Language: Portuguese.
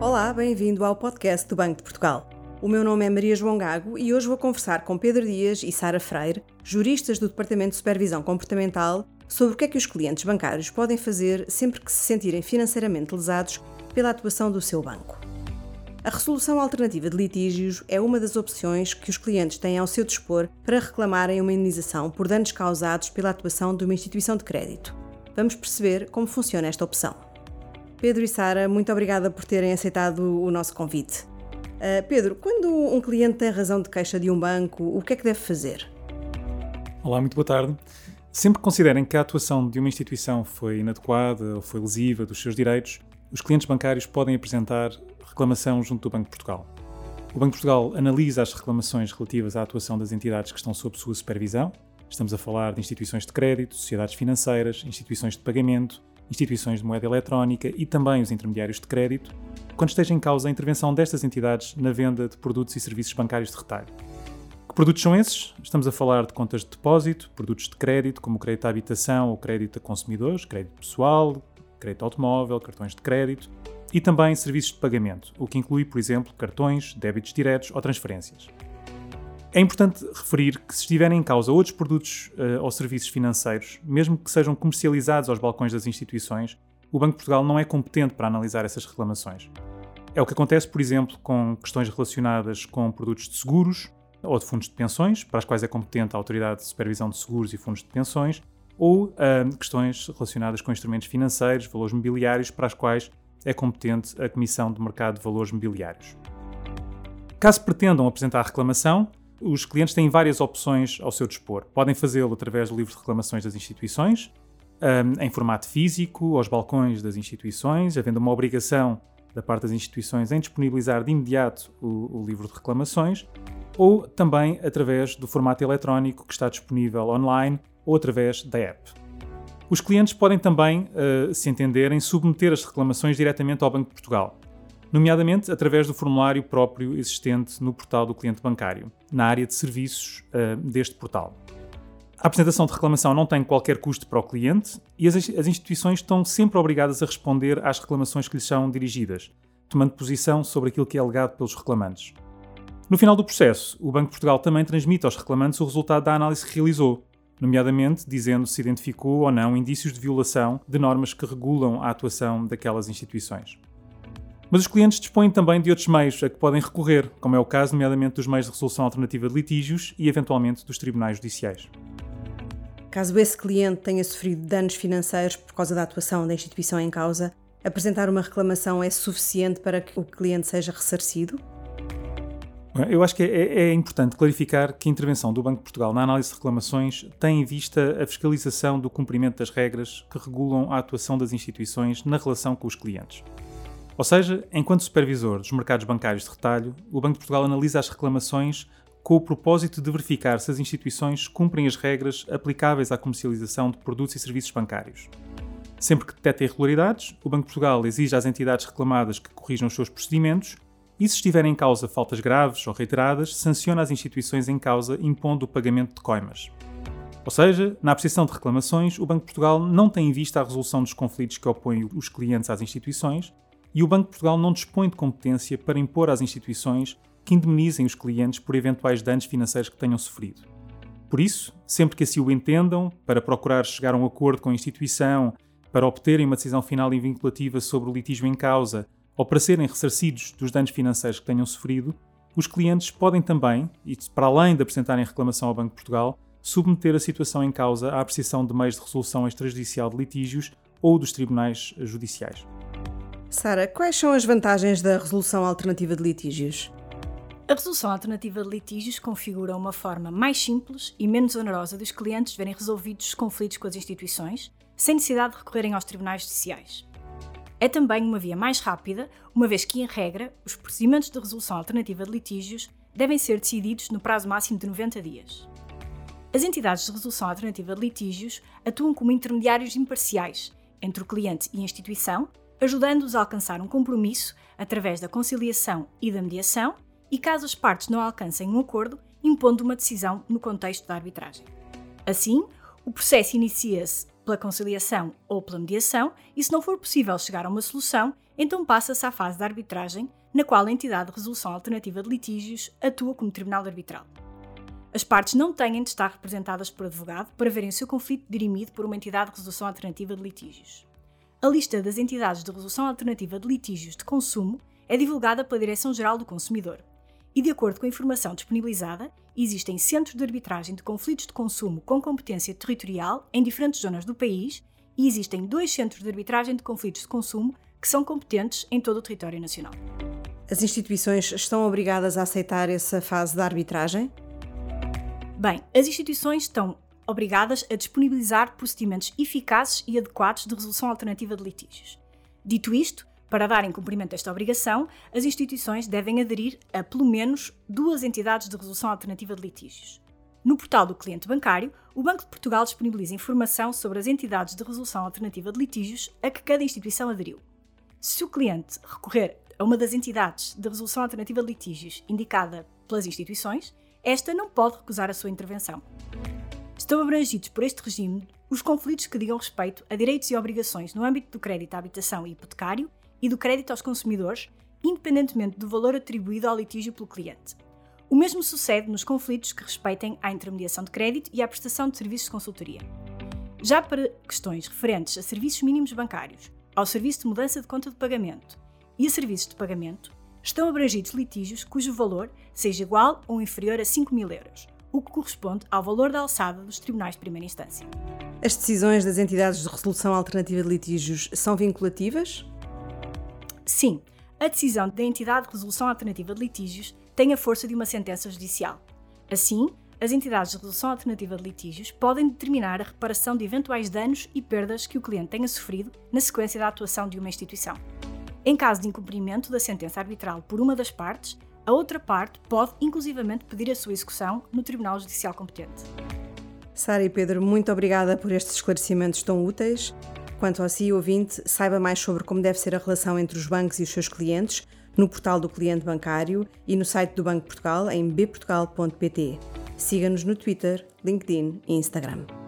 Olá, bem-vindo ao podcast do Banco de Portugal. O meu nome é Maria João Gago e hoje vou conversar com Pedro Dias e Sara Freire, juristas do Departamento de Supervisão Comportamental, sobre o que é que os clientes bancários podem fazer sempre que se sentirem financeiramente lesados pela atuação do seu banco. A resolução alternativa de litígios é uma das opções que os clientes têm ao seu dispor para reclamarem uma indenização por danos causados pela atuação de uma instituição de crédito. Vamos perceber como funciona esta opção. Pedro e Sara, muito obrigada por terem aceitado o nosso convite. Uh, Pedro, quando um cliente tem razão de queixa de um banco, o que é que deve fazer? Olá, muito boa tarde. Sempre que considerem que a atuação de uma instituição foi inadequada ou foi lesiva dos seus direitos, os clientes bancários podem apresentar reclamação junto do Banco de Portugal. O Banco de Portugal analisa as reclamações relativas à atuação das entidades que estão sob sua supervisão. Estamos a falar de instituições de crédito, sociedades financeiras, instituições de pagamento, instituições de moeda eletrónica e também os intermediários de crédito, quando esteja em causa a intervenção destas entidades na venda de produtos e serviços bancários de retalho. Que produtos são esses? Estamos a falar de contas de depósito, produtos de crédito, como crédito à habitação ou crédito a consumidores, crédito pessoal, crédito automóvel, cartões de crédito e também serviços de pagamento, o que inclui, por exemplo, cartões, débitos diretos ou transferências. É importante referir que, se estiverem em causa outros produtos uh, ou serviços financeiros, mesmo que sejam comercializados aos balcões das instituições, o Banco de Portugal não é competente para analisar essas reclamações. É o que acontece, por exemplo, com questões relacionadas com produtos de seguros ou de fundos de pensões, para as quais é competente a Autoridade de Supervisão de Seguros e Fundos de Pensões, ou uh, questões relacionadas com instrumentos financeiros, valores mobiliários, para as quais é competente a Comissão de Mercado de Valores Mobiliários. Caso pretendam apresentar reclamação, os clientes têm várias opções ao seu dispor. Podem fazê-lo através do livro de reclamações das instituições, um, em formato físico, aos balcões das instituições, havendo uma obrigação da parte das instituições em disponibilizar de imediato o, o livro de reclamações, ou também através do formato eletrónico que está disponível online ou através da app. Os clientes podem também, uh, se entenderem, submeter as reclamações diretamente ao Banco de Portugal, nomeadamente através do formulário próprio existente no portal do cliente bancário, na área de serviços uh, deste portal. A apresentação de reclamação não tem qualquer custo para o cliente e as, as instituições estão sempre obrigadas a responder às reclamações que lhes são dirigidas, tomando posição sobre aquilo que é alegado pelos reclamantes. No final do processo, o Banco de Portugal também transmite aos reclamantes o resultado da análise que realizou, nomeadamente dizendo se identificou ou não indícios de violação de normas que regulam a atuação daquelas instituições. Mas os clientes dispõem também de outros meios a que podem recorrer, como é o caso, nomeadamente, dos meios de resolução alternativa de litígios e, eventualmente, dos tribunais judiciais. Caso esse cliente tenha sofrido danos financeiros por causa da atuação da instituição em causa, apresentar uma reclamação é suficiente para que o cliente seja ressarcido? Eu acho que é, é, importante clarificar que a intervenção do Banco de Portugal na análise de reclamações tem em vista a fiscalização do cumprimento das regras que regulam a atuação das instituições na relação com os clientes. Ou seja, enquanto supervisor dos mercados bancários de retalho, o Banco de Portugal analisa as reclamações com o propósito de verificar se as instituições cumprem as regras aplicáveis à comercialização de produtos e serviços bancários. Sempre que detecta irregularidades, o Banco de Portugal exige às entidades reclamadas que corrijam os seus procedimentos e, se estiverem em causa faltas graves ou reiteradas, sanciona as instituições em causa impondo o pagamento de coimas. Ou seja, na apreciação de reclamações, o Banco de Portugal não tem em vista a resolução dos conflitos que opõem os clientes às instituições e o Banco de Portugal não dispõe de competência para impor às instituições que indemnizem os clientes por eventuais danos financeiros que tenham sofrido. Por isso, sempre que assim o entendam, para procurar chegar a um acordo com a instituição, para obterem uma decisão final e vinculativa sobre o litígio em causa ou para serem ressarcidos dos danos financeiros que tenham sofrido, os clientes podem também, e para além de apresentarem reclamação ao Banco de Portugal, submeter a situação em causa à apreciação de meios de resolução extrajudicial de litígios ou dos tribunais judiciais. Sara, quais são as vantagens da resolução alternativa de litígios? A resolução alternativa de litígios configura uma forma mais simples e menos onerosa dos clientes verem resolvidos os conflitos com as instituições, sem necessidade de recorrerem aos tribunais judiciais. É também uma via mais rápida, uma vez que, em regra, os procedimentos de resolução alternativa de litígios devem ser decididos no prazo máximo de 90 dias. As entidades de resolução alternativa de litígios atuam como intermediários imparciais entre o cliente e a instituição, ajudando-os a alcançar um compromisso através da conciliação e da mediação e, caso as partes não alcancem um acordo, impondo uma decisão no contexto da arbitragem. Assim, o processo inicia-se pela conciliação ou pela mediação, e se não for possível chegar a uma solução, então passa-se à fase da arbitragem, na qual a entidade de resolução alternativa de litígios atua como tribunal arbitral. As partes não têm de estar representadas por advogado para verem o seu conflito dirimido por uma entidade de resolução alternativa de litígios. A lista das entidades de resolução alternativa de litígios de consumo é divulgada pela Direção-Geral do Consumidor. E, de acordo com a informação disponibilizada, existem centros de arbitragem de conflitos de consumo com competência territorial em diferentes zonas do país e existem dois centros de arbitragem de conflitos de consumo que são competentes em todo o território nacional. As instituições estão obrigadas a aceitar essa fase da arbitragem? Bem, as instituições estão obrigadas a disponibilizar procedimentos eficazes e adequados de resolução alternativa de litígios. Dito isto, para darem cumprimento a esta obrigação, as instituições devem aderir a pelo menos duas entidades de resolução alternativa de litígios. No portal do cliente bancário, o Banco de Portugal disponibiliza informação sobre as entidades de resolução alternativa de litígios a que cada instituição aderiu. Se o cliente recorrer a uma das entidades de resolução alternativa de litígios indicada pelas instituições, esta não pode recusar a sua intervenção. Estão abrangidos por este regime os conflitos que digam respeito a direitos e obrigações no âmbito do crédito à habitação e hipotecário e do crédito aos consumidores, independentemente do valor atribuído ao litígio pelo cliente. O mesmo sucede nos conflitos que respeitem à intermediação de crédito e à prestação de serviços de consultoria. Já para questões referentes a serviços mínimos bancários, ao serviço de mudança de conta de pagamento e a serviços de pagamento, estão abrangidos litígios cujo valor seja igual ou inferior a 5 mil euros, o que corresponde ao valor da alçada dos tribunais de primeira instância. As decisões das entidades de resolução alternativa de litígios são vinculativas? Sim, a decisão da entidade de resolução alternativa de litígios tem a força de uma sentença judicial. Assim, as entidades de resolução alternativa de litígios podem determinar a reparação de eventuais danos e perdas que o cliente tenha sofrido na sequência da atuação de uma instituição. Em caso de incumprimento da sentença arbitral por uma das partes, a outra parte pode inclusivamente pedir a sua execução no Tribunal Judicial competente. Sara e Pedro, muito obrigada por estes esclarecimentos tão úteis. Quanto ao si, ouvinte, saiba mais sobre como deve ser a relação entre os bancos e os seus clientes no portal do cliente bancário e no site do Banco Portugal em bportugal.pt. Siga-nos no Twitter, LinkedIn e Instagram.